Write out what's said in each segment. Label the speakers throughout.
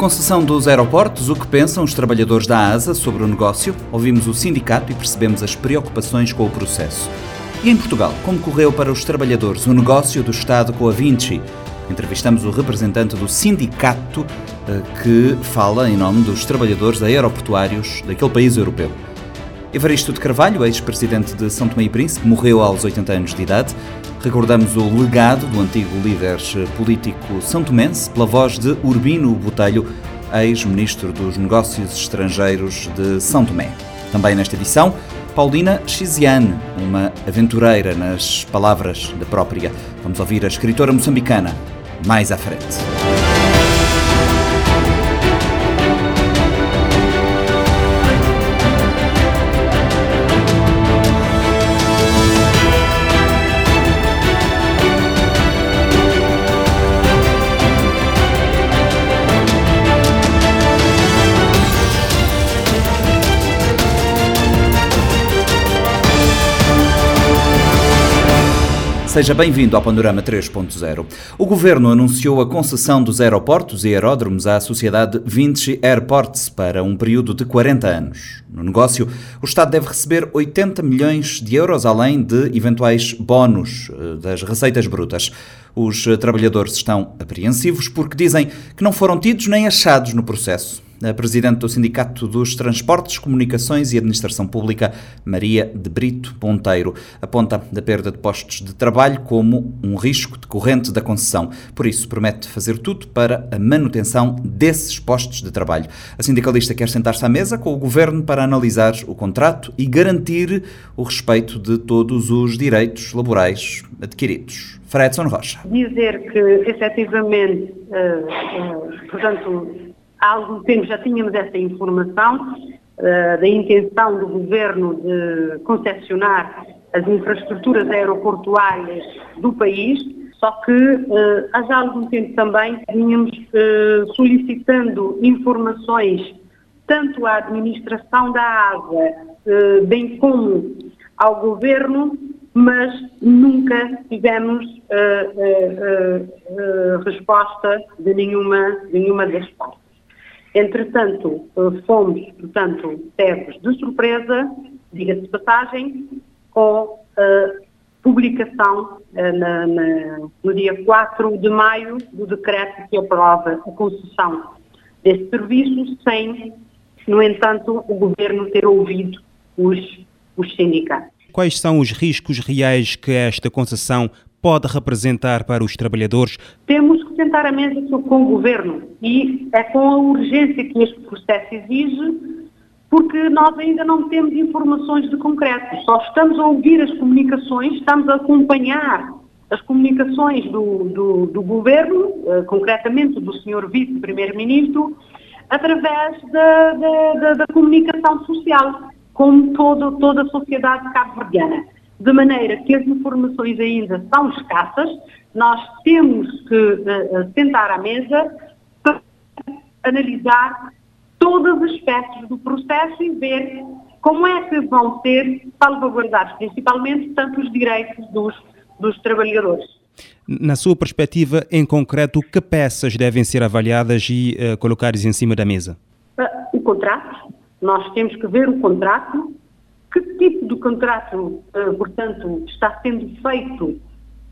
Speaker 1: concessão dos aeroportos, o que pensam os trabalhadores da ASA sobre o negócio? Ouvimos o sindicato e percebemos as preocupações com o processo. E em Portugal, como correu para os trabalhadores o negócio do Estado com a Vinci? Entrevistamos o representante do sindicato eh, que fala em nome dos trabalhadores aeroportuários daquele país europeu. Evaristo de Carvalho, ex-presidente de São Tomé e Príncipe, morreu aos 80 anos de idade. Recordamos o legado do antigo líder político são tomense pela voz de Urbino Botelho, ex-ministro dos Negócios Estrangeiros de São Tomé. Também nesta edição, Paulina Chiziane, uma aventureira nas palavras da própria. Vamos ouvir a escritora moçambicana mais à frente. Seja bem-vindo ao Panorama 3.0. O Governo anunciou a concessão dos aeroportos e aeródromos à sociedade Vinci Airports para um período de 40 anos. No negócio, o Estado deve receber 80 milhões de euros, além de eventuais bónus eh, das receitas brutas. Os trabalhadores estão apreensivos porque dizem que não foram tidos nem achados no processo presidente do Sindicato dos Transportes, Comunicações e Administração Pública, Maria de Brito Ponteiro, aponta a perda de postos de trabalho como um risco decorrente da concessão. Por isso, promete fazer tudo para a manutenção desses postos de trabalho. A sindicalista quer sentar-se à mesa com o governo para analisar o contrato e garantir o respeito de todos os direitos laborais adquiridos. Fredson Rocha.
Speaker 2: Dizer que, efetivamente, uh, uh, portanto, há algum tempo já tínhamos essa informação uh, da intenção do Governo de concessionar as infraestruturas aeroportuárias do país, só que uh, há já algum tempo também vínhamos uh, solicitando informações tanto à administração da ASA, uh, bem como ao Governo, mas nunca tivemos resposta de nenhuma, de nenhuma das partes. Entretanto, eh, fomos, portanto, pegos de surpresa, diga-se de passagem, com a publicação eh, na, na, no dia 4 de maio do decreto que aprova a concessão desse serviço, sem, no entanto, o Governo ter ouvido os, os sindicatos.
Speaker 3: Quais são os riscos reais que esta concessão pode representar para os trabalhadores?
Speaker 2: Temos que sentar a mesa com o Governo e é com a urgência que este processo exige, porque nós ainda não temos informações de concreto. Só estamos a ouvir as comunicações, estamos a acompanhar as comunicações do, do, do Governo, uh, concretamente do Sr. Vice-Primeiro-Ministro, através da, da, da, da, comunicação social, como todo, toda a sociedade cabo-verdiana de maneira que as informações ainda são escassas, nós temos que uh, sentar à mesa para analisar todos os aspectos do processo e ver como é que vão ser salvaguardados, principalmente, tanto os direitos dos, dos trabalhadores.
Speaker 3: Na sua perspectiva, em concreto, que peças devem ser avaliadas e uh, colocadas em cima da mesa?
Speaker 2: Uh, o contrato. Nós temos que ver o contrato que tipo de contrato, eh, portanto, está sendo feito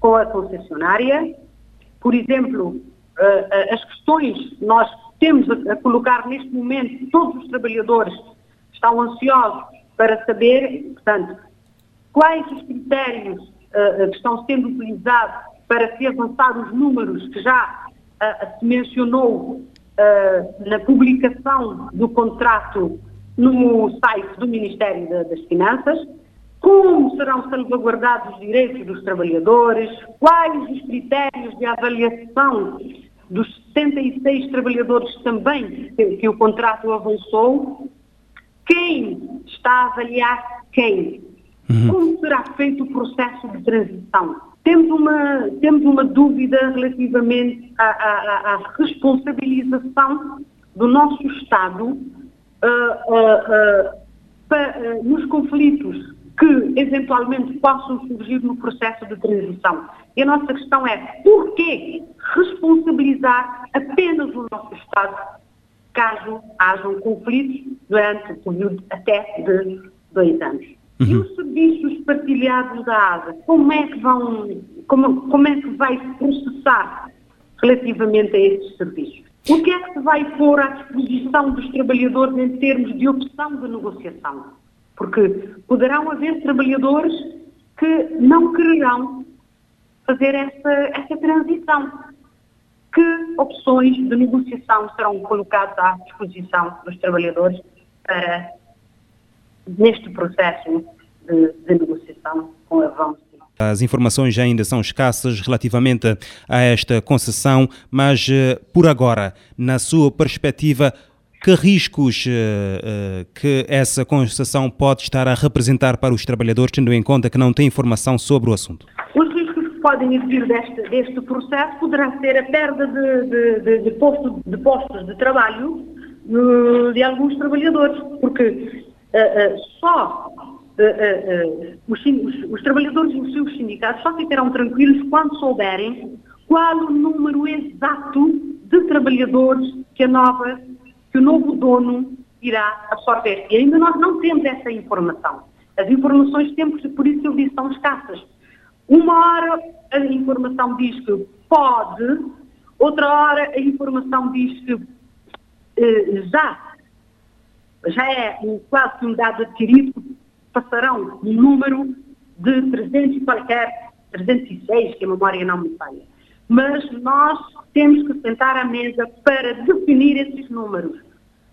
Speaker 2: com a concessionária? Por exemplo, eh, eh, as questões nós temos a colocar neste momento, todos os trabalhadores estão ansiosos para saber, portanto, quais os critérios que estão sendo utilizados para se avançar os números que já se mencionou na publicação do contrato no site do Ministério das Finanças, como serão salvaguardados os direitos dos trabalhadores, quais os critérios de avaliação dos 76 trabalhadores também que, o contrato avançou, quem está a avaliar quem, uhum. como será feito o processo de transição. Temos uma, temos uma dúvida relativamente à, à, à responsabilização do nosso Estado uh, uh, nos conflitos que eventualmente possam surgir no processo de transição. E a nossa questão é por que responsabilizar apenas o nosso Estado caso hajam conflitos durante o período até de dois anos. Uhum. E os serviços partilhados da ASA, como é que vão, como, como é que vai processar relativamente a estes serviços? O que é que se vai pôr à disposição dos trabalhadores em termos de opção de negociação? Porque poderão haver trabalhadores que não quererão fazer essa, essa transição. Que opções de negociação serão colocadas à disposição dos trabalhadores para, neste processo de, de negociação com a VANS?
Speaker 3: As informações ainda são escassas relativamente a esta concessão, mas eh, por agora, na sua perspectiva, que riscos uh, uh, que essa concessão pode estar a representar para os trabalhadores, tendo em conta que não tem informação sobre o assunto?
Speaker 2: Os riscos que podem existir deste, deste processo poderá ser a perda de, de, de, posto, de postos de trabalho uh, de alguns trabalhadores, porque só os, os, os trabalhadores e os seus sindicatos só ficarão tranquilos quando souberem qual o número exato de trabalhadores que nova que o novo dono irá absorver. E ainda nós não temos essa informação. As informações temos, por isso eu disse, são escassas. Uma hora a informação diz que pode, outra hora a informação diz que eh, já, já é quase um dado adquirido, passarão um número de 300 e qualquer, 306, que a memória não me falha. Mas nós temos que sentar à mesa para definir esses números.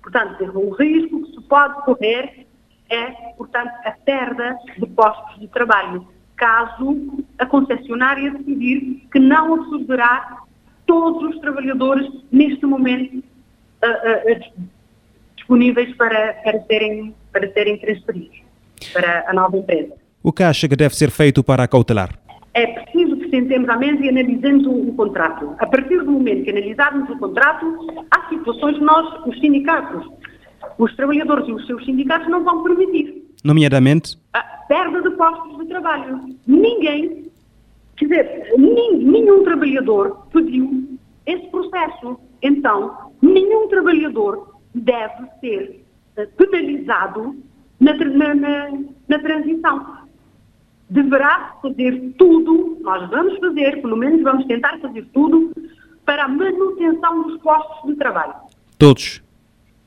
Speaker 2: Portanto, o risco que se pode correr é, portanto, a perda de postos de trabalho, caso a concessionária decidir que não absorverá todos os trabalhadores neste momento uh, uh, disponíveis para, para, serem, para serem transferidos para a nova empresa.
Speaker 3: O que acha que deve ser feito para acautelar?
Speaker 2: é preciso que sentemos à mesa e analisemos o, o, contrato. A partir do momento que analisarmos o contrato, há situações que nós, os sindicatos, os trabalhadores e os seus sindicatos não vão permitir.
Speaker 3: Nomeadamente?
Speaker 2: A perda de postos de trabalho. Ninguém, quer dizer, nenhum trabalhador pediu esse processo. Então, nenhum trabalhador deve ser eh, penalizado na, na, na, transição deverá fazer tudo, nós vamos fazer, pelo menos vamos tentar fazer tudo, para a manutenção dos postos de trabalho.
Speaker 3: Todos?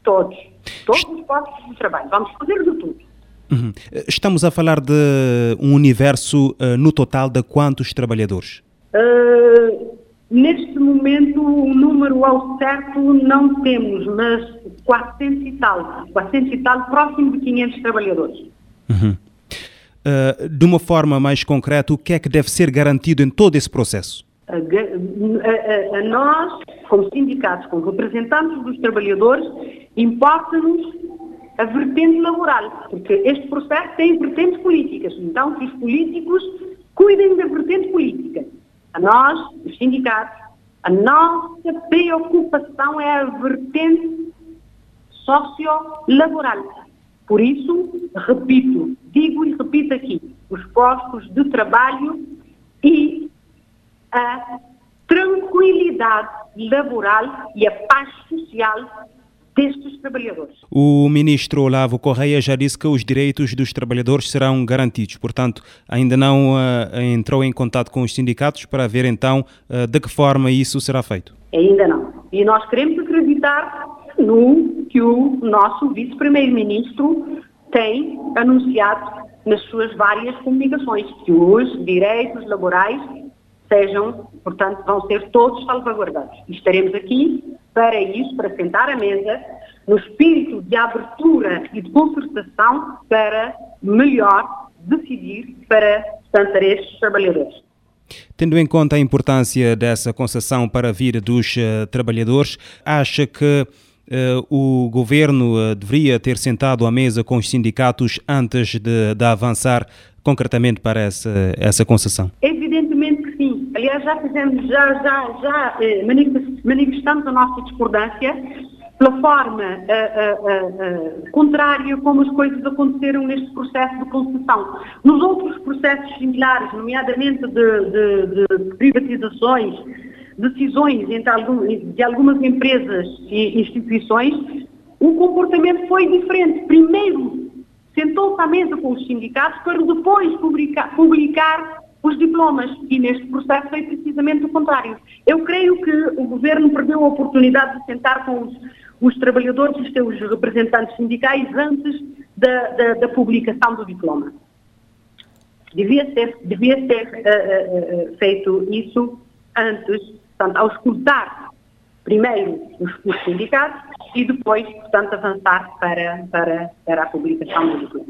Speaker 2: Todos. Todos os postos de trabalho. Vamos fazer de tudo.
Speaker 3: Uhum. Estamos a falar de um universo uh, no total de quantos trabalhadores?
Speaker 2: Uh, neste momento, o número ao certo não temos, mas 400 e tal. 400 e tal, próximo de 500 trabalhadores.
Speaker 3: Uhum. Uh, de uma forma mais concreta, o que é que deve ser garantido em todo esse processo?
Speaker 2: A, a, a nós, como sindicatos, como representantes dos trabalhadores, importa-nos a vertente laboral, porque este processo tem vertentes políticas, então que os políticos cuidem da vertente política. A nós, os sindicatos, a nossa preocupação é a vertente socio-laboral. Por isso, repito, digo e repito aqui, os postos de trabalho e a tranquilidade laboral e a paz social destes trabalhadores.
Speaker 3: O ministro Olavo Correia já disse que os direitos dos trabalhadores serão garantidos, portanto, ainda não uh, entrou em contato com os sindicatos para ver então uh, de que forma isso será feito.
Speaker 2: Ainda não. E nós queremos acreditar no que o nosso vice-primeiro-ministro tem anunciado nas suas várias comunicações, que os direitos laborais sejam, portanto, vão ser todos salvaguardados. E estaremos aqui para isso, para sentar à mesa, no espírito de abertura e de concertação para melhor decidir para, para estes trabalhadores.
Speaker 3: Tendo em conta a importância dessa concessão para a vida dos uh, trabalhadores, acha que Uh, o governo uh, deveria ter sentado à mesa com os sindicatos antes de, de avançar concretamente para essa, essa concessão?
Speaker 2: Evidentemente. Aliás, já fizemos, já, já, já eh, manifestamos a nossa discordância pela forma uh, contrária como as coisas aconteceram neste processo de concessão. Nos outros processos similares, nomeadamente de, de, de privatizações, decisões entre algum, de algumas empresas e instituições, o comportamento foi diferente. Primeiro, sentou-se à mesa com os sindicatos para depois publicar, publicar os diplomas e neste processo foi precisamente o contrário. Eu creio que o governo perdeu a oportunidade de sentar com os, os trabalhadores e os seus representantes sindicais antes da, da, da publicação do diploma. Devia ter, devia ter uh, uh, feito isso antes, portanto, ao escutar primeiro os, os, sindicatos e depois, portanto, avançar para, para, para a publicação do diploma.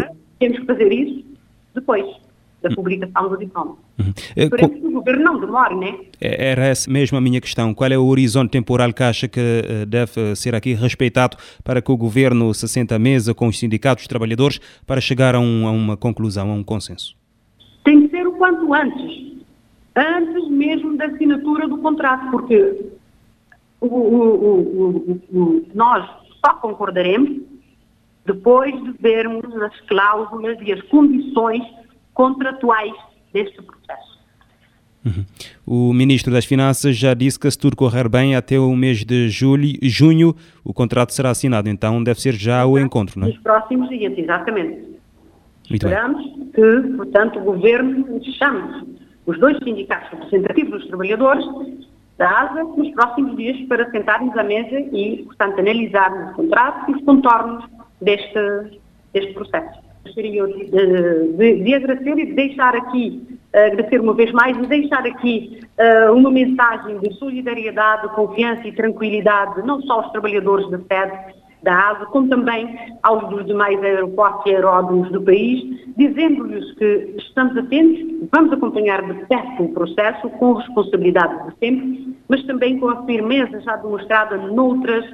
Speaker 3: O...
Speaker 2: temos que fazer isso depois da publicação do diploma. Uhum. Esperemos que o governo não demore, né?
Speaker 3: Era essa mesmo a minha questão. Qual é o horizonte temporal que acha que eh, deve ser aqui respeitado para que o governo se sente à mesa com os sindicatos, os trabalhadores, para chegar a, um, a uma conclusão, a um consenso?
Speaker 2: Tem que ser o quanto antes. Antes mesmo da assinatura do contrato, porque o, o, o, nós só concordaremos depois de vermos as cláusulas e as condições contratuais deste processo.
Speaker 3: Uhum. O Ministro das Finanças já disse que se tudo correr bem até o mês de julho, junho o contrato será assinado, então deve ser já o encontro, não é?
Speaker 2: Nos próximos dias, exatamente. Muito Esperamos bem. que, portanto, o Governo chame os dois sindicatos representativos dos trabalhadores da ASA nos próximos dias para sentarmos à mesa e, portanto, analisarmos o contrato e os contornos deste, deste processo gostaria de, de, de, agradecer e de deixar aqui, uh, agradecer uma vez mais, e deixar aqui uh, uma mensagem de solidariedade, confiança e tranquilidade, não só aos trabalhadores da sede da ASA, como também aos dos demais aeroportos e aeródromos do país, dizendo-lhes que estamos atentos, vamos acompanhar de perto o processo, com responsabilidade de sempre, mas também com a firmeza já demonstrada noutras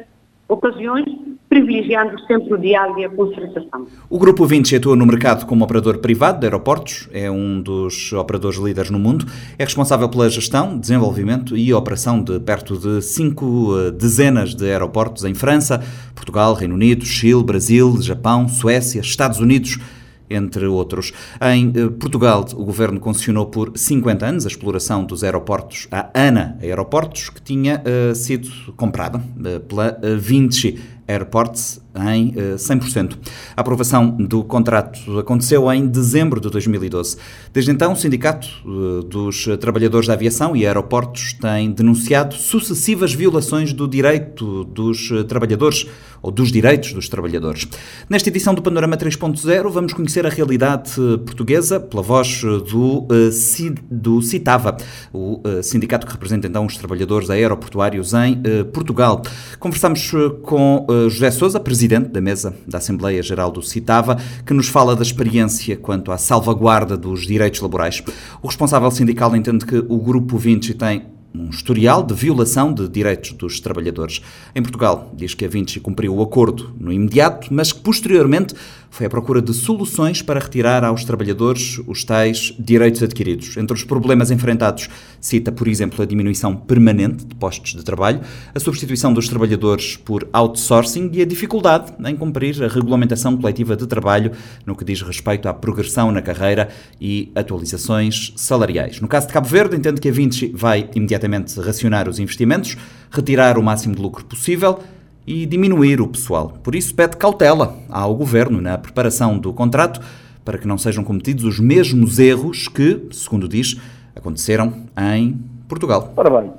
Speaker 2: ocasiões, privilegiando sempre o diálogo e a concertação.
Speaker 1: O Grupo 20 atua no mercado como operador privado de aeroportos, é um dos operadores líderes no mundo, é responsável pela gestão, desenvolvimento e operação de perto de cinco eh, dezenas de aeroportos em França, Portugal, Reino Unido, Chile, Brasil, Japão, Suécia, Estados Unidos, entre outros. Em eh, Portugal, o governo concessionou por 50 anos a exploração dos aeroportos à ANA Aeroportos, que tinha uh, sido comprada uh, pela Vinci Airports em 100%. Eh, a aprovação do contrato aconteceu em dezembro de 2012. Desde então, o Sindicato eh, dos Trabalhadores da Aviação e Aeroportos tem denunciado sucessivas violações do direito dos trabalhadores ou dos direitos dos trabalhadores. Nesta edição do Panorama 3.0, vamos conhecer a realidade portuguesa pela voz do, eh, do CITAVA, o sindicato que representa então os trabalhadores aeroportuários em Portugal. Conversamos com José Sousa, presidente presidente da mesa da Assembleia Geral do CITAVA, que nos fala da experiência quanto à salvaguarda dos direitos laborais. O responsável sindical entende que o Grupo Vinci tem um historial de violação de direitos dos trabalhadores. Em Portugal, diz que a Vinci cumpriu o acordo no imediato, mas que posteriormente foi à procura de soluções para retirar aos trabalhadores os tais direitos adquiridos. Entre os problemas enfrentados, cita, por exemplo, a diminuição permanente de postos de trabalho, a substituição dos trabalhadores por outsourcing e a dificuldade em cumprir a regulamentação coletiva de trabalho no que diz respeito à progressão na carreira e atualizações salariais. No caso de Cabo Verde, entende que a Vinci vai imediatamente racionar os investimentos, retirar o máximo de lucro possível e diminuir o pessoal. Por isso, pede cautela ao governo na preparação do contrato para que não sejam cometidos os mesmos erros que, segundo diz, aconteceram em Portugal.
Speaker 4: Ora bem,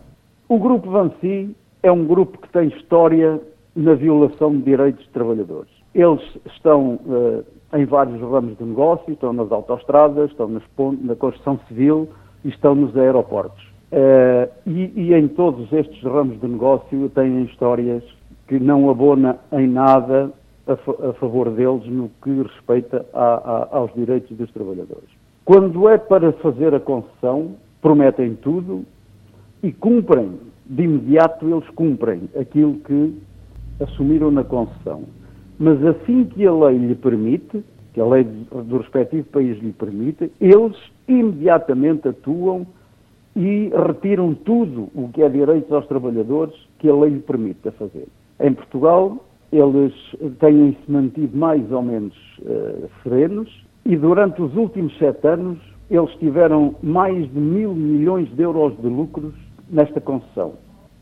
Speaker 4: o Grupo Vansi é um grupo que tem história na violação de direitos de trabalhadores. Eles estão uh, em vários ramos de negócio, estão nas autoestradas, estão nas, na construção civil e estão nos aeroportos. Uh, e, e, em todos estes ramos de negócio têm histórias que não abona em nada a, a favor deles no que respeita a, a, aos direitos dos trabalhadores. Quando é para fazer a concessão, prometem tudo e cumprem, de imediato eles cumprem aquilo que assumiram na concessão. Mas assim que a lei lhe permite, que a lei do respectivo país lhe permite, eles imediatamente atuam e retiram tudo o que é direitos aos trabalhadores que a lei lhe permite fazer. Em Portugal, eles têm-se mantido mais ou menos uh, serenos e durante os últimos sete anos eles tiveram mais de mil milhões de euros de lucros nesta concessão.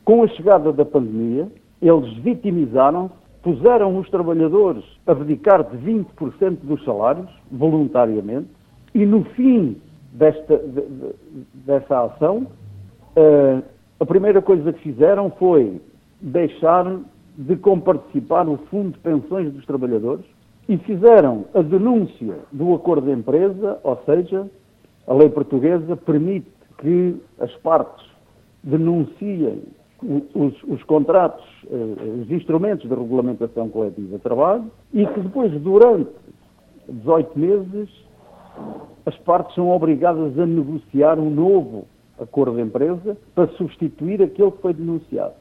Speaker 4: Com a chegada da pandemia, eles vitimizaram-se, puseram os trabalhadores a dedicar de 20% dos salários, voluntariamente, e no fim desta, de, de, dessa ação, uh, a primeira coisa que fizeram foi deixar de comparticipar no Fundo de Pensões dos Trabalhadores e fizeram a denúncia do acordo de empresa, ou seja, a lei portuguesa permite que as partes denunciem os, os, contratos, eh, os instrumentos de regulamentação coletiva de trabalho e que depois, durante 18 meses, as partes são obrigadas a negociar um novo acordo de empresa para substituir aquele que foi denunciado.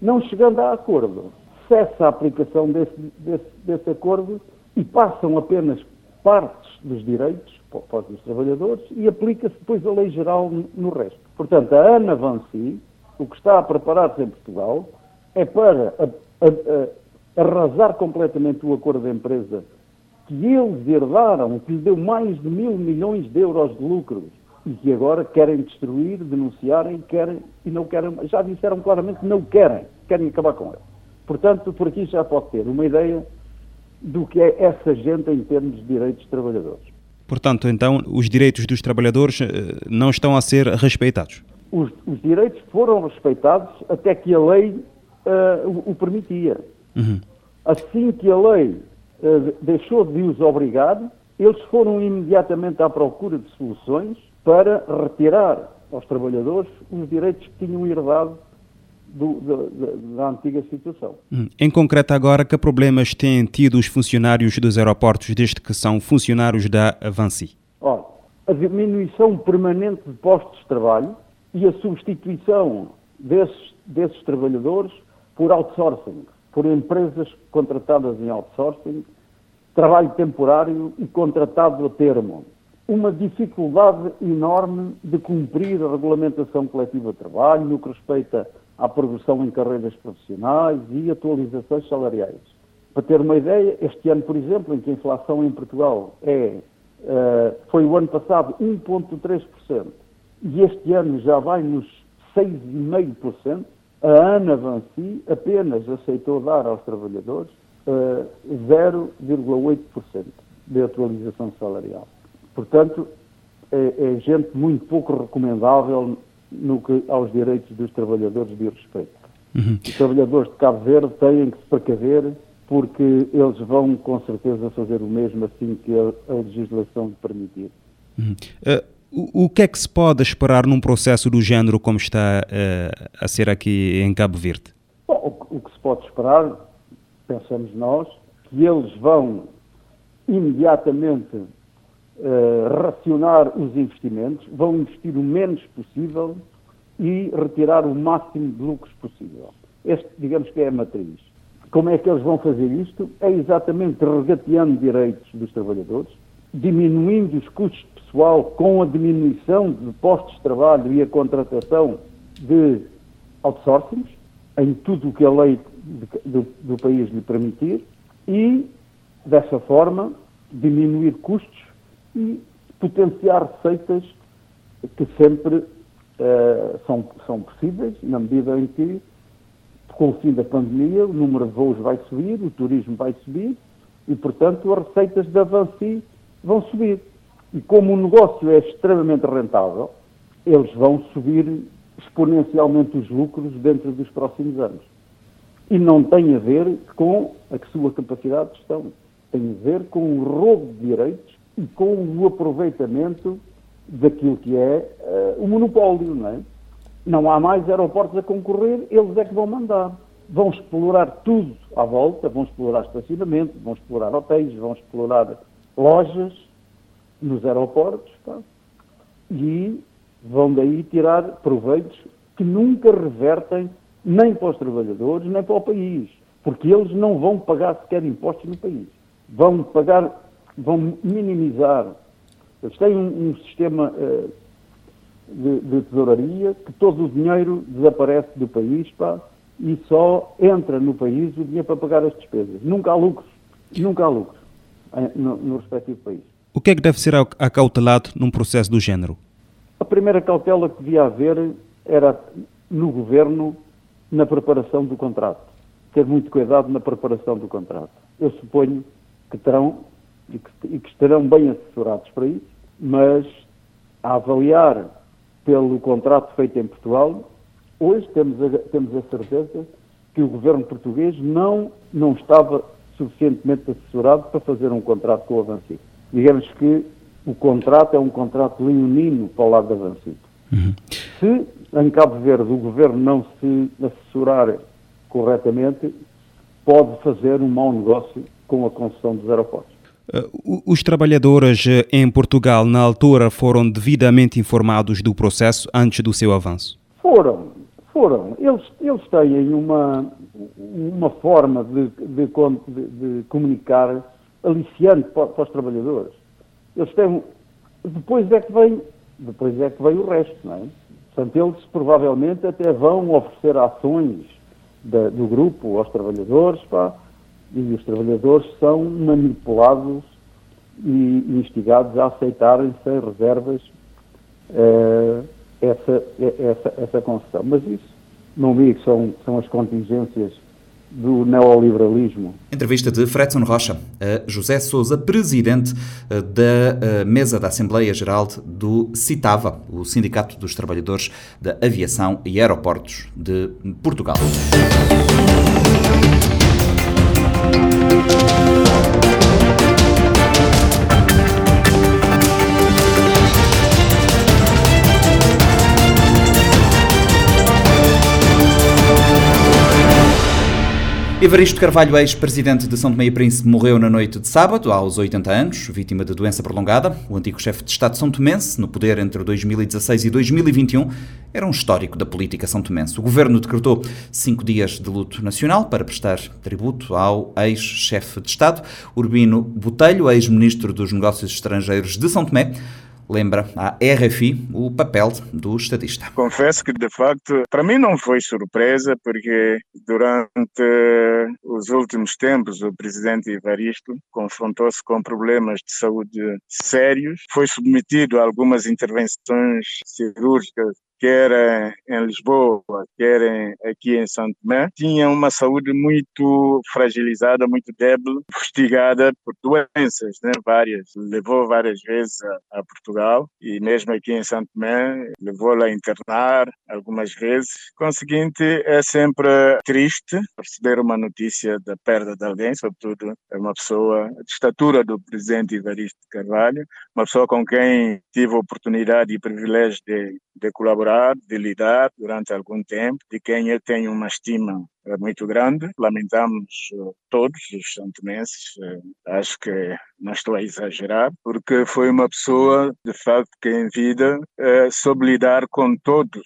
Speaker 4: Não chegando a acordo, cessa a aplicação desse, desse, desse acordo e passam apenas partes dos direitos para os trabalhadores e aplica-se depois a lei geral no resto. Portanto, a Ana Vancy, o que está a preparar-se em Portugal, é para a, a, a, arrasar completamente o acordo de empresa que eles herdaram, que lhe deu mais de mil milhões de euros de lucros e que agora querem destruir, denunciarem, querem e não querem, já disseram claramente que não querem, querem acabar com ele. Portanto, por aqui já pode ter uma ideia do que é essa gente em termos de direitos de trabalhadores.
Speaker 3: Portanto, então, os direitos dos trabalhadores eh, não estão a ser respeitados?
Speaker 4: Os, os direitos foram respeitados até que a lei uh, o, o, permitia. Uhum. Assim que a lei deixou de os obrigar, eles foram imediatamente à procura de soluções para retirar aos trabalhadores os direitos que tinham herdado do, da, da, antiga situação.
Speaker 3: Hum. Em concreto, agora, que problemas têm tido os funcionários dos aeroportos desde que são funcionários da Avanci?
Speaker 4: Olha, a diminuição permanente de postos de trabalho e a substituição desses, desses trabalhadores por outsourcing, por empresas contratadas em outsourcing, trabalho temporário e contratado a termo. Uma dificuldade enorme de cumprir a regulamentação coletiva de trabalho no que respeita à progressão em carreiras profissionais e atualizações salariais. Para ter uma ideia, este ano, por exemplo, em que a inflação em Portugal é, uh, foi o ano passado 1,3%, e este ano já vai nos 6,5%, a Ana Vanci apenas aceitou dar aos trabalhadores uh, eh, 0,8% de atualização salarial. Portanto, é, é gente muito pouco recomendável no que aos direitos dos trabalhadores de respeito. Uhum. Os trabalhadores de Cabo Verde têm que se precaver porque eles vão com certeza fazer o mesmo assim que a, a legislação permitir.
Speaker 3: Uhum. Uh, o, o, que é que se pode esperar num processo do género como está uh, a ser aqui em Cabo Verde?
Speaker 4: Bom, o, o que se pode esperar, pensamos nós, que eles vão imediatamente uh, racionar os investimentos, vão investir o menos possível e retirar o máximo de lucros possível. Este, digamos que é a matriz. Como é que eles vão fazer isto? É exatamente regateando direitos dos trabalhadores, diminuindo os custos pessoal com a diminuição de postos de trabalho e a contratação de outsourcings, em tudo o que a lei do, do país lhe permitir, e, dessa forma, diminuir custos e potenciar receitas que sempre uh, são, são possíveis, na medida em que, com o fim da pandemia, o número de voos vai subir, o turismo vai subir e, portanto, as receitas da Avanci vão subir. E como o negócio é extremamente rentável, eles vão subir exponencialmente os lucros dentro dos próximos anos. E não tem a ver com a sua capacidade de gestão, tem a ver com o roubo de direitos e com o aproveitamento daquilo que é uh, o monopólio, não é? Não há mais aeroportos a concorrer, eles é que vão mandar. Vão explorar tudo à volta, vão explorar estacionamento, vão explorar hotéis, vão explorar lojas nos aeroportos tá? e vão daí tirar proveitos que nunca revertem nem para os trabalhadores, nem para o país, porque eles não vão pagar sequer impostos no país. Vão pagar vão minimizar. Eles têm um, um sistema uh, de, de, tesouraria que todo o dinheiro desaparece do país pá, e só entra no país o dinheiro para pagar as despesas. Nunca há lucros. Nunca há lucros no, no respectivo país.
Speaker 3: O que é que deve ser acautelado num processo do género?
Speaker 4: A primeira cautela que devia haver era no governo na preparação do contrato. Ter muito cuidado na preparação do contrato. Eu suponho que terão e que, e que estarão bem assessorados para isso, mas a avaliar pelo contrato feito em Portugal, hoje temos a, temos a certeza que o governo português não, não estava suficientemente assessorado para fazer um contrato com o Avancito. Digamos que o contrato é um contrato leonino para o lado da Avancito. Uhum. Se em Cabo Verde o governo não se assessorar corretamente, pode fazer um mau negócio com a concessão dos aeroportos.
Speaker 3: Uh, os trabalhadores uh, em Portugal, na altura, foram devidamente informados do processo antes do seu avanço?
Speaker 4: Foram, foram. Eles, eles têm uma, uma forma de, de, de, de comunicar aliciante para, para, os trabalhadores. Eles têm. Depois é que vem, depois é que vem o resto, não é? Portanto, eles provavelmente até vão oferecer ações da, do grupo aos trabalhadores, pá, e os trabalhadores são manipulados e instigados a aceitarem sem reservas uh, essa, essa, essa concessão. Mas isso, não digo, são, são as contingências do neoliberalismo.
Speaker 1: Entrevista de Fredson Rocha, a José Souza, presidente eh, da eh, mesa da Assembleia Geral do CITAVA, o Sindicato dos Trabalhadores da Aviação e Aeroportos de Portugal. Evaristo Carvalho, ex-presidente de São Tomé e Príncipe, morreu na noite de sábado, aos 80 anos, vítima de doença prolongada. O antigo chefe de Estado São Tomense, no poder entre 2016 e 2021, era um histórico da política são tomense. O governo decretou cinco dias de luto nacional para prestar tributo ao ex-chefe de Estado, Urbino Botelho, ex-ministro dos Negócios Estrangeiros de São Tomé lembra à RFI o papel do estadista.
Speaker 5: Confesso que, de facto, para mim não foi surpresa, porque durante os últimos tempos o presidente Evaristo confrontou-se com problemas de saúde sérios, foi submetido a algumas intervenções cirúrgicas quer em Lisboa, quer aqui em Santo Tomé, tinha uma saúde muito fragilizada, muito débil, investigada por doenças, né, várias. Levou várias vezes a, a Portugal e mesmo aqui em Santo Tomé levou-la a internar algumas vezes. Conseguinte, é sempre triste receber uma notícia da perda de alguém, sobretudo uma pessoa de estatura do presidente Evaristo Carvalho, uma pessoa com quem tive a oportunidade e privilégio de, de colaborar de lidar durante algum tempo, de quem eu tenho uma estima muito grande. Lamentamos eh, todos os santomenses, eh, acho que não estou a exagerar, porque foi uma pessoa, de facto, que em vida eh, soube lidar com todos.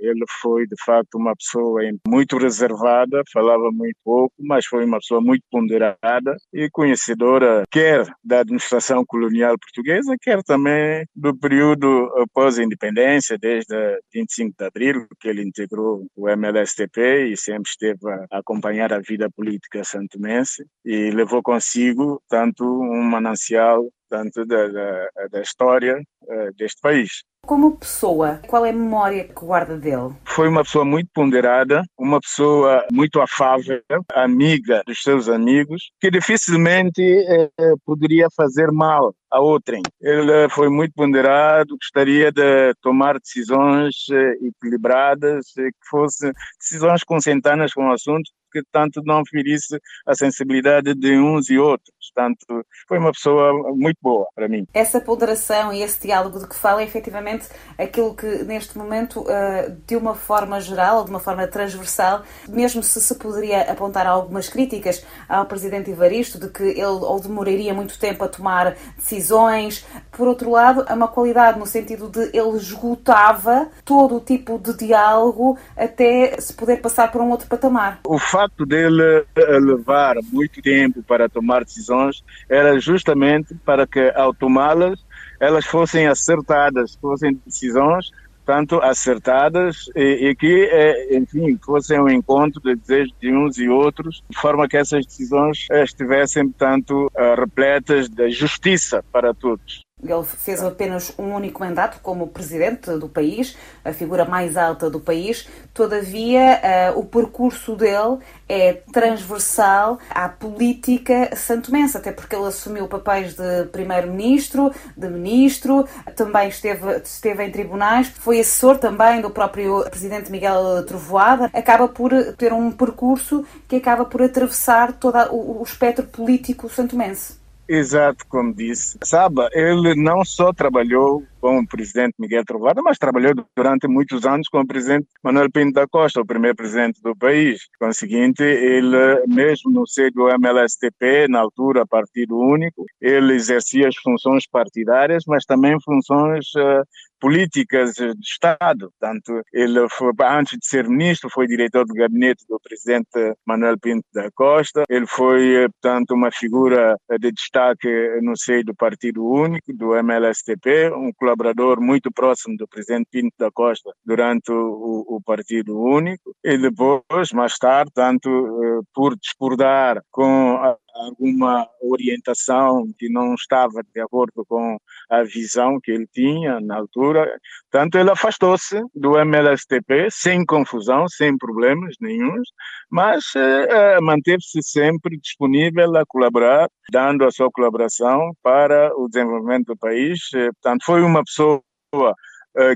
Speaker 5: Ele foi, de facto, uma pessoa muito reservada, falava muito pouco, mas foi uma pessoa muito ponderada e conhecedora, quer da administração colonial portuguesa, quer também do período após a independência, desde 25 de abril, que ele integrou o MLSTP e sempre esteve a acompanhar a vida política santomense e levou consigo tanto um manancial tanto da, da, da história uh, deste país.
Speaker 6: Como pessoa, qual é a memória que guarda dele?
Speaker 5: Foi uma pessoa muito ponderada, uma pessoa muito afável, amiga dos seus amigos, que dificilmente eh, poderia fazer mal a outrem. Ele foi muito ponderado, gostaria de tomar decisões eh, equilibradas, que fossem decisões consentanas com o assunto, que tanto não ferisse a sensibilidade de uns e outros. Tanto foi uma pessoa muito boa para mim.
Speaker 6: Essa ponderação e esse diálogo de que fala é efetivamente aquilo que neste momento, eh, de uma forma geral, de uma forma transversal, mesmo se se poderia apontar algumas críticas ao presidente Ivaristo de que ele ou demoraria muito tempo a tomar decisões, por outro lado, é uma qualidade no sentido de ele esgotava todo o tipo de diálogo até se poder passar por um outro patamar.
Speaker 5: O facto dele eh, levar muito tempo para tomar decisões era justamente para que, ao tomá-las, elas fossem acertadas, fossem decisões tanto acertadas e, e que, é, enfim, fossem um encontro de desejos de uns e outros, de forma que essas decisões estivessem, portanto, repletas de justiça para todos.
Speaker 6: Ele fez apenas um único mandato como presidente do país, a figura mais alta do país. Todavia, uh, o percurso dele é transversal à política santomense, até porque ele assumiu papéis de primeiro-ministro, de ministro, também esteve, esteve em tribunais, foi assessor também do próprio presidente Miguel Trovoada. Acaba por ter um percurso que acaba por atravessar todo o espectro político santomense.
Speaker 5: Exato, como disse. Sabe, ele não só trabalhou com o presidente Miguel Trovada, mas trabalhou durante muitos anos com o presidente Manuel Pinto da Costa, o primeiro presidente do país. Conseguinte, ele, mesmo no seio do MLSTP, na altura partido único, ele exercia as funções partidárias, mas também funções uh, políticas de Estado. Portanto, ele foi, antes de ser ministro, foi diretor do gabinete do presidente Manuel Pinto da Costa. Ele foi, portanto, uma figura de destaque no seio do Partido Único, do MLSTP, um colaborador muito próximo do presidente Pinto da Costa durante o, o Partido Único. E depois, mais tarde, tanto eh, por discordar com a alguma orientação que não estava de acordo com a visão que ele tinha na altura. Tanto ele afastou-se do MLSTP sem confusão, sem problemas nenhums, mas eh, manteve-se sempre disponível a colaborar, dando a sua colaboração para o desenvolvimento do país. Portanto, foi uma pessoa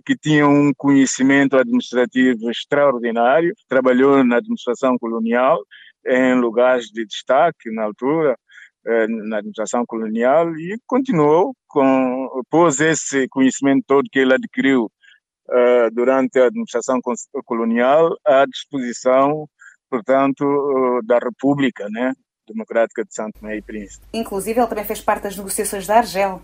Speaker 5: que tinha um conhecimento administrativo extraordinário, trabalhou na administração colonial em lugares de destaque na altura, eh, na administração colonial, e continuou com, pôs esse conhecimento todo que ele adquiriu uh, durante a administração colonial à disposição, portanto, uh, da República, né? Democrática de Santo Tomé e Príncipe.
Speaker 6: Inclusive, ele também fez parte das negociações da Argel.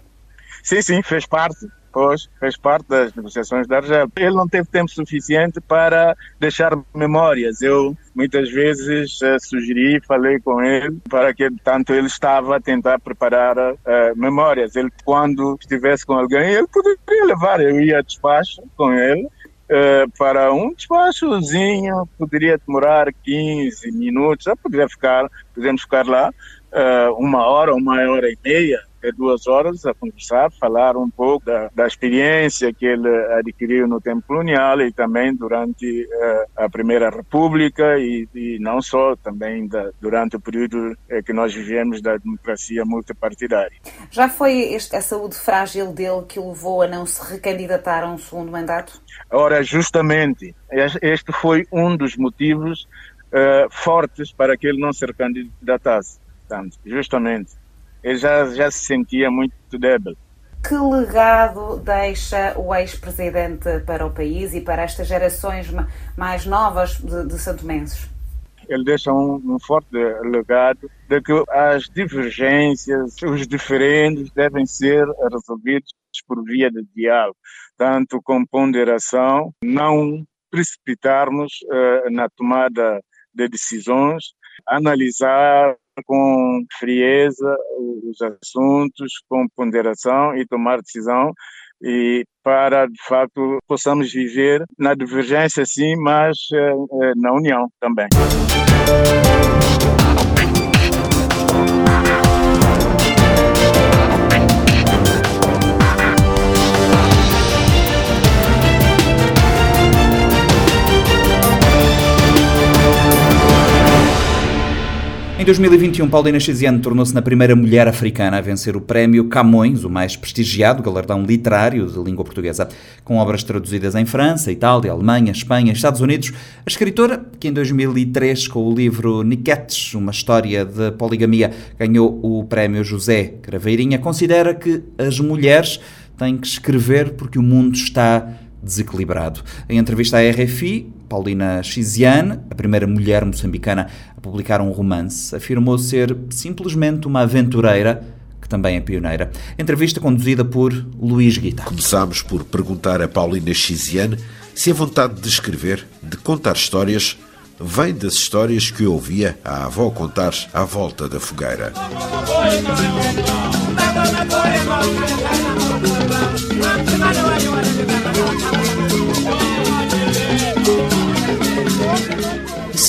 Speaker 5: Sim, sim, fez parte depois fez parte das negociações da Argel. Ele não teve tempo suficiente para deixar memórias. Eu muitas vezes uh, sugeri, falei com ele para que tanto ele estava a tentar preparar uh, memórias. Ele quando estivesse com alguém, ele poderia levar. Eu ia a despacho com ele Uh, para um despachozinho poderia demorar 15 minutos, já poderia ficar, podemos ficar lá uh, uma hora, uma hora e meia, duas horas a conversar, falar um pouco da, da, experiência que ele adquiriu no tempo colonial e também durante uh, a Primeira República e, e não só, também da, durante o período uh, que nós vivemos da democracia multipartidária.
Speaker 6: Já foi este, a saúde frágil dele que o levou a não se recandidatar a um segundo mandato?
Speaker 5: Ora, justamente, este foi um dos motivos uh, fortes para que ele não se recandidatasse. Portanto, justamente ele já, já se sentia muito débil.
Speaker 6: Que legado deixa o ex-presidente para o país e para estas gerações mais novas de, de santomenses?
Speaker 5: Ele deixa um, um, forte legado de que as divergências, os diferentes devem ser resolvidos por via de diálogo, tanto com ponderação, não precipitarmos uh, na tomada de decisões, analisar com frieza os assuntos, com ponderação e tomar decisão e para de facto possamos viver na divergência sim, mas eh, eh, na união também.
Speaker 1: 2021, Paulina Chiziane tornou-se na primeira mulher africana a vencer o prémio Camões, o mais prestigiado galardão literário de língua portuguesa. Com obras traduzidas em França, Itália, Alemanha, Espanha, Estados Unidos, a escritora, que em 2003, com o livro Niquetes, uma história de poligamia, ganhou o prémio José Craveirinha, considera que as mulheres têm que escrever porque o mundo está desequilibrado. Em entrevista à RFI, Paulina Chiziane, a primeira mulher moçambicana a publicar um romance, afirmou ser simplesmente uma aventureira que também é pioneira. Entrevista conduzida por Luís Guita.
Speaker 7: Começámos por perguntar a Paulina Chiziane se a vontade de escrever, de contar histórias, vem das histórias que ouvia a avó contar à volta da fogueira.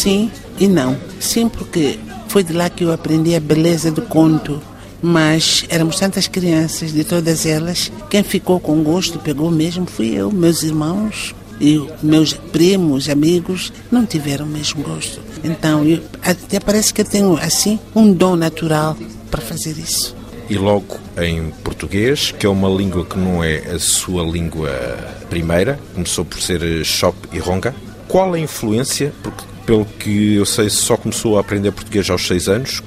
Speaker 8: Sim e não. Sim, porque foi de lá que eu aprendi a beleza do conto. Mas éramos tantas crianças, de todas elas, quem ficou com gosto, pegou mesmo, fui eu, meus irmãos, e meus primos, amigos, não tiveram o mesmo gosto. Então, eu, até parece que eu tenho, assim, um dom natural para fazer isso.
Speaker 9: E logo em português, que é uma língua que não é a sua língua primeira, começou por ser Shop e Ronga. Qual a influência, porque pelo que eu sei só começou a aprender português aos seis anos,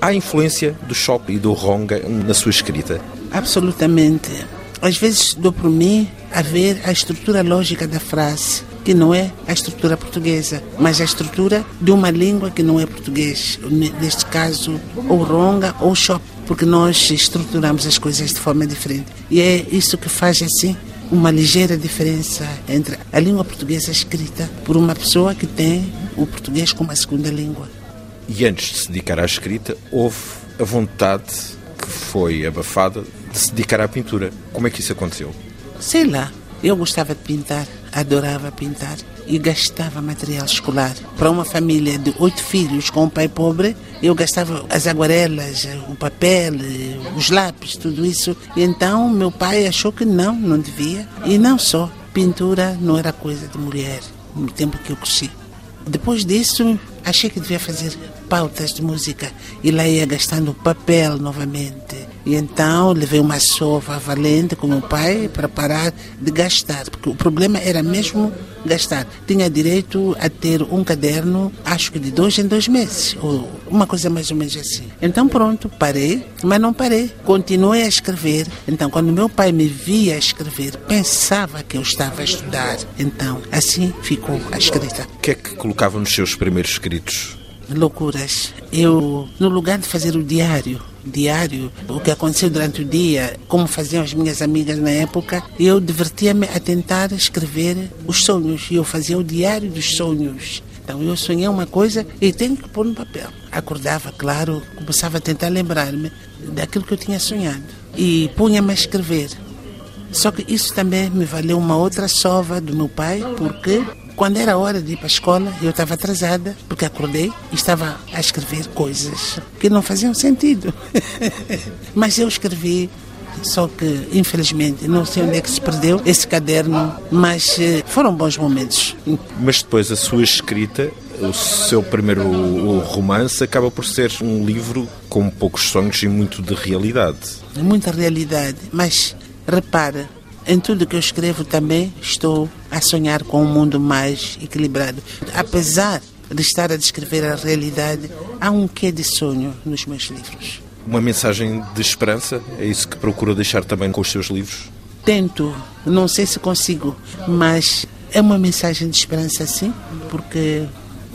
Speaker 9: há influência do Shop e do Ronga na sua escrita?
Speaker 8: Absolutamente. Às vezes dou por mim a ver a estrutura lógica da frase, que não é a estrutura portuguesa, mas a estrutura de uma língua que não é português, neste caso, ou ronga ou shop, porque nós estruturamos as coisas de forma diferente. E é isso que faz assim uma ligeira diferença entre a língua portuguesa escrita por uma pessoa que tem o português como a segunda língua.
Speaker 9: E antes de se dedicar à escrita, houve a vontade que foi abafada de se dedicar à pintura. Como é que isso aconteceu?
Speaker 8: Sei lá, eu gostava de pintar, adorava pintar e gastava material escolar. Para uma família de oito filhos com um pai pobre, eu gastava as aguarelas, o papel, os lápis, tudo isso. E então meu pai achou que não, não devia. E não só, pintura não era coisa de mulher no tempo que eu cresci. Depois disso, achei que devia fazer pautas de música e lá ia gastando papel novamente. E então levei uma sova valente com meu pai para parar de gastar, porque o problema era mesmo gastar. Tinha direito a ter um caderno, acho que de dois em dois meses, ou uma coisa mais ou menos assim. Então pronto, parei, mas não parei. Continuei a escrever. Então quando meu pai me via escrever, pensava que eu estava a estudar. Então assim ficou a escrita.
Speaker 9: O que é que colocava nos seus primeiros escritos?
Speaker 8: loucuras. Eu, no lugar de fazer o diário, diário, o que aconteceu durante o dia, como faziam as minhas amigas na época, eu divertia-me a tentar escrever os sonhos. Eu fazia o diário dos sonhos. Então eu sonhei uma coisa e tenho que pôr no papel. Acordava, claro, começava a tentar lembrar-me daquilo que eu tinha sonhado e punha-me a escrever. Só que isso também me valeu uma outra sova do meu pai, porque quando era hora de ir para a escola, eu estava atrasada, porque acordei e estava a escrever coisas que não faziam sentido. Mas eu escrevi só que infelizmente não sei onde é que se perdeu esse caderno, mas eh, foram bons momentos.
Speaker 9: Mas depois a sua escrita, o seu primeiro romance acaba por ser um livro com poucos sonhos e muito de realidade.
Speaker 8: Muita realidade, mas repara, em tudo que eu escrevo também estou a sonhar com um mundo mais equilibrado. Apesar de estar a descrever a realidade, há um quê de sonho nos meus livros.
Speaker 9: Uma mensagem de esperança? É isso que procura deixar também com os seus livros?
Speaker 8: Tento, não sei se consigo, mas é uma mensagem de esperança sim, porque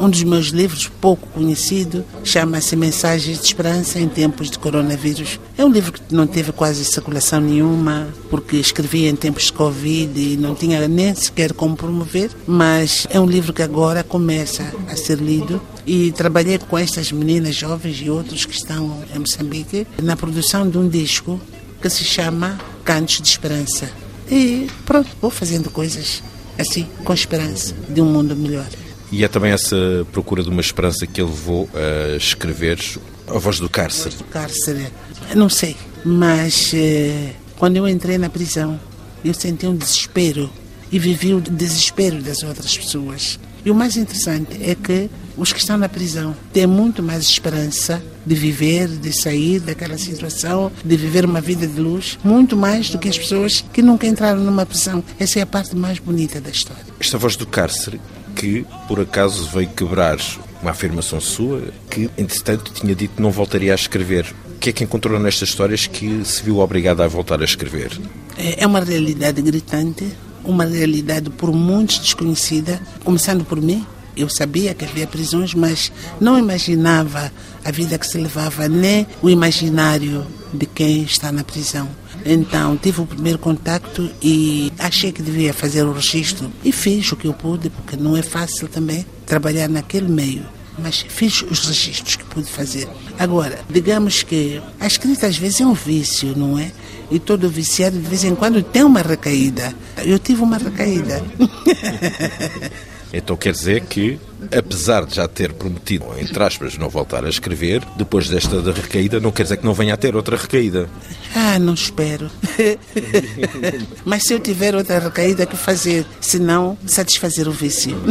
Speaker 8: um dos meus livros, pouco conhecido, chama-se Mensagens de Esperança em Tempos de Coronavírus. É um livro que não teve quase circulação nenhuma, porque escrevi em tempos de Covid e não tinha nem sequer como promover, mas é um livro que agora começa a ser lido e trabalhei com estas meninas jovens e outros que estão em Moçambique na produção de um disco que se chama Cantos de Esperança. E pronto, vou fazendo coisas assim, com esperança de um mundo melhor.
Speaker 9: E é também essa procura de uma esperança que ele levou a escrever A Voz do Cárcere.
Speaker 8: A Voz do Cárcere, não sei, mas eh, quando eu entrei na prisão, eu senti um desespero e vivi o desespero das outras pessoas. E o mais interessante é que os que estão na prisão têm muito mais esperança de viver, de sair daquela situação, de viver uma vida de luz, muito mais do que as pessoas que nunca entraram numa prisão. Essa é a parte mais bonita da história.
Speaker 9: Esta voz do cárcere que por acaso veio quebrar uma afirmação sua que, entretanto, tinha dito que não voltaria a escrever. O que é que encontrou nestas histórias que se viu obrigada a voltar a escrever?
Speaker 8: É, é uma realidade gritante, uma realidade por muitos desconhecida, começando por mim. Eu sabia que havia prisões, mas não imaginava a vida que se levava, nem o imaginário de quem está na prisão. Então tive o primeiro contacto e achei que devia fazer o registro. E fiz o que eu pude, porque não é fácil também trabalhar naquele meio. Mas fiz os registros que pude fazer. Agora, digamos que a escrita às vezes é um vício, não é? E todo viciado de vez em quando tem uma recaída. Eu tive uma recaída.
Speaker 9: Então quer dizer que, apesar de já ter prometido, entre aspas, não voltar a escrever, depois desta recaída, não quer dizer que não venha a ter outra recaída.
Speaker 8: Ah, não espero. Mas se eu tiver outra recaída, que fazer? Se não, satisfazer o vício.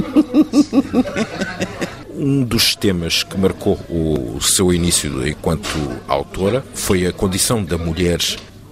Speaker 9: Um dos temas que marcou o seu início enquanto autora foi a condição da mulher.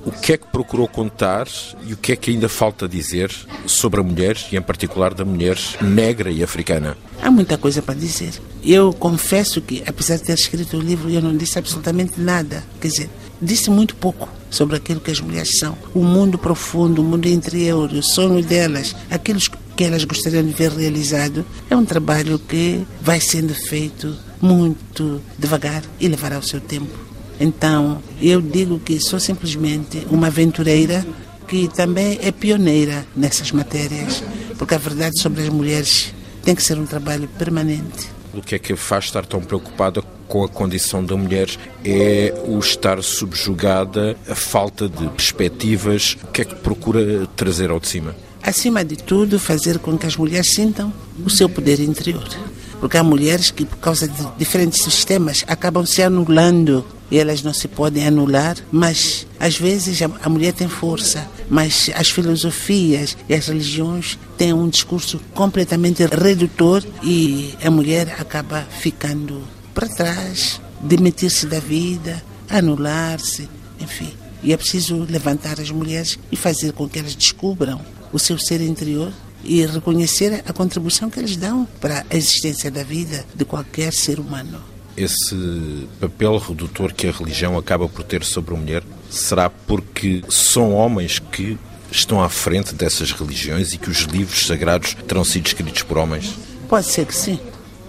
Speaker 9: O que é que procurou contar e o que é que ainda falta dizer sobre a mulher e, em particular, da mulher negra e africana?
Speaker 8: Há muita coisa para dizer. Eu confesso que, apesar de ter escrito o livro, eu não disse absolutamente nada. Quer dizer, disse muito pouco sobre aquilo que as mulheres são. O mundo profundo, o mundo interior, o sonho delas, aquilo que elas gostariam de ver realizado, é um trabalho que vai sendo feito muito devagar e levará o seu tempo. Então, eu digo que sou simplesmente uma aventureira que também é pioneira nessas matérias, porque a verdade sobre as mulheres tem que ser um trabalho permanente.
Speaker 9: O que é que faz estar tão preocupada com a condição da mulher é o estar subjugada, a falta de perspectivas. O que é que procura trazer ao de cima?
Speaker 8: Acima de tudo, fazer com que as mulheres sintam o seu poder interior. Porque há mulheres que, por causa de diferentes sistemas, acabam se anulando. E elas não se podem anular, mas às vezes a, mulher tem força, mas as filosofias e as religiões têm um discurso completamente redutor. E a mulher acaba ficando para trás, demitir-se da vida, anular-se, enfim. E é preciso levantar as mulheres e fazer com que elas descubram o seu ser interior e reconhecer a contribuição que eles dão para a existência da vida de qualquer ser humano.
Speaker 9: Esse papel redutor que a religião acaba por ter sobre a mulher será porque são homens que estão à frente dessas religiões e que os livros sagrados terão sido escritos por homens?
Speaker 8: Pode ser que sim.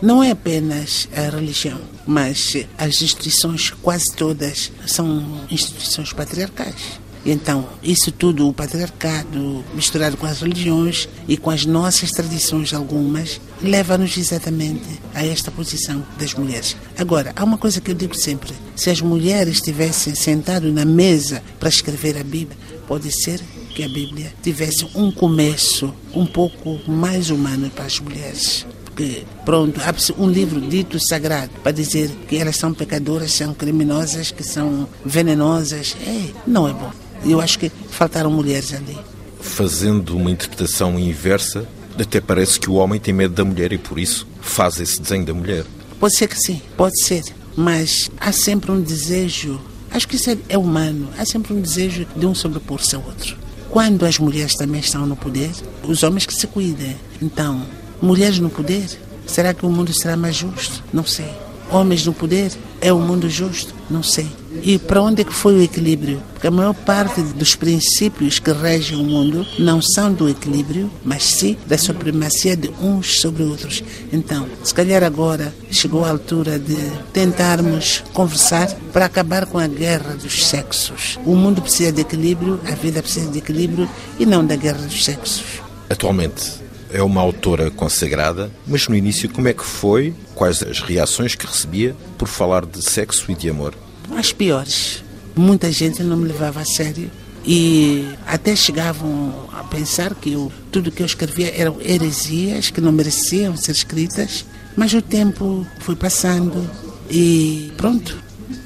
Speaker 8: Não é apenas a religião, mas as instituições, quase todas, são instituições patriarcais. Então, isso tudo, o patriarcado, misturado com as religiões e com as nossas tradições algumas, leva-nos exatamente a esta posição das mulheres. Agora, há uma coisa que eu digo sempre: se as mulheres estivessem sentadas na mesa para escrever a Bíblia, pode ser que a Bíblia tivesse um começo um pouco mais humano para as mulheres que, pronto, abre-se um livro dito sagrado para dizer que elas são pecadoras, são criminosas, que são venenosas. É, não é bom. Eu acho que faltaram mulheres ali.
Speaker 9: Fazendo uma interpretação inversa, até parece que o homem tem medo da mulher e por isso faz esse desenho da mulher.
Speaker 8: Pode ser que sim, pode ser. Mas há sempre um desejo, acho que isso é, é humano, há sempre um desejo de um sobrepor-se ao outro. Quando as mulheres também estão no poder, os homens que se cuidem. Então, Mulheres no poder? Será que o mundo será mais justo? Não sei. Homens no poder? É o mundo justo? Não sei. E para onde é que foi o equilíbrio? Porque a maior parte dos princípios que regem o mundo não são do equilíbrio, mas sim da supremacia de uns sobre outros. Então, se calhar agora chegou a altura de tentarmos conversar para acabar com a guerra dos sexos. O mundo precisa de equilíbrio, a vida precisa de equilíbrio e não da guerra dos sexos.
Speaker 9: Atualmente, é uma autora consagrada, mas no início como é que foi? Quais as reações que recebia por falar de sexo e de amor?
Speaker 8: As piores. Muita gente não me levava a sério e até chegavam a pensar que eu, tudo que eu escrevia eram heresias que não mereciam ser escritas, mas o tempo foi passando e pronto.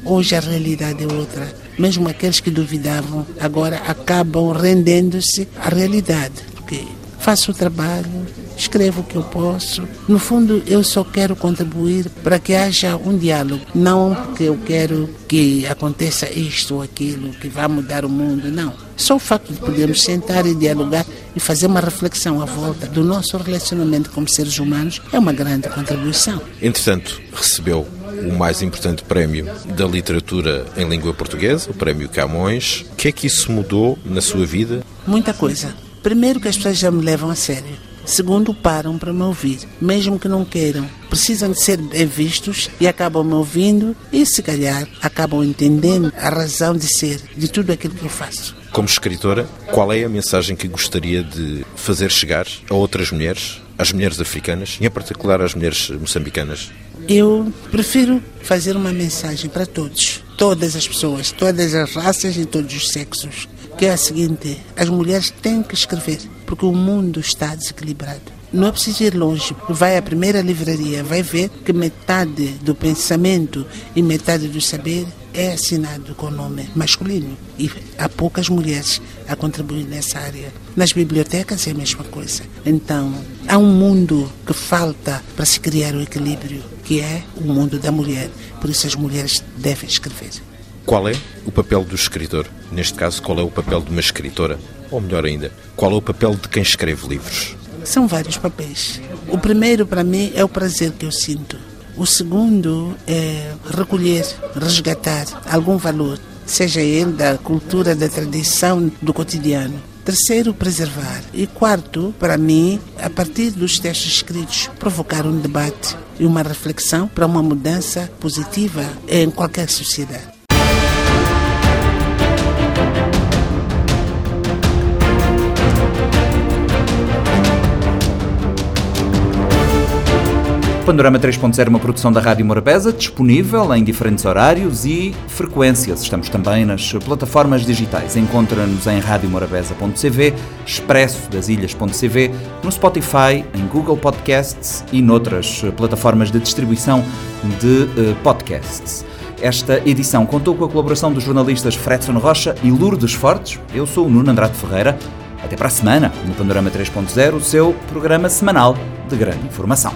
Speaker 8: Hoje a realidade é outra. Mesmo aqueles que duvidavam agora acabam rendendo-se à realidade, porque faço o trabalho, escrevo o que eu posso. No fundo, eu só quero contribuir para que haja um diálogo, não porque eu quero que aconteça isto ou aquilo, que vá mudar o mundo, não. Só o facto de podermos sentar e dialogar e fazer uma reflexão à volta do nosso relacionamento como seres humanos é uma grande contribuição.
Speaker 9: Entretanto, recebeu o mais importante prémio da literatura em língua portuguesa, o Prémio Camões. O que é que isso mudou na sua vida?
Speaker 8: Muita coisa. Primeiro, que as pessoas já me levam a sério. Segundo, param para me ouvir, mesmo que não queiram. Precisam de ser bem vistos e acabam me ouvindo e, se calhar, acabam entendendo a razão de ser de tudo aquilo que eu faço.
Speaker 9: Como escritora, qual é a mensagem que gostaria de fazer chegar a outras mulheres, às mulheres africanas e, em particular, às mulheres moçambicanas?
Speaker 8: Eu prefiro fazer uma mensagem para todos, todas as pessoas, todas as raças e todos os sexos que é a seguinte: as mulheres têm que escrever, porque o mundo está desequilibrado. não é preciso ir longe. Vai à primeira livraria, vai ver que metade do pensamento e metade do saber é assinado com nome masculino e há poucas mulheres a contribuir nessa área. Nas bibliotecas é a mesma coisa. Então, há um mundo que falta para se criar o equilíbrio, que é o mundo da mulher. Por isso as mulheres devem escrever.
Speaker 9: Qual é o papel do escritor? Neste caso, qual é o papel de uma escritora? Ou melhor ainda, qual é o papel de quem escreve livros?
Speaker 8: São vários papéis. O primeiro, para mim, é o prazer que eu sinto o segundo é recolher, resgatar algum valor, seja ele da cultura, da tradição, do cotidiano. Terceiro, preservar. E quarto, para mim, a partir dos textos escritos, provocar um debate e uma reflexão para uma mudança positiva em qualquer sociedade.
Speaker 1: Panorama 3.0 é uma produção da Rádio Morabeza, disponível em diferentes horários e frequências. Estamos também nas plataformas digitais. Encontra-nos em radiomorabeza.cv, expressodasilhas.cv, no Spotify, em Google Podcasts e noutras plataformas de distribuição de uh, podcasts. Esta edição contou com a colaboração dos jornalistas Fredson Rocha e Lourdes Fortes. Eu sou o Nuno Andrade Ferreira. Até para a semana, no Panorama 3.0, o seu programa semanal de grande informação.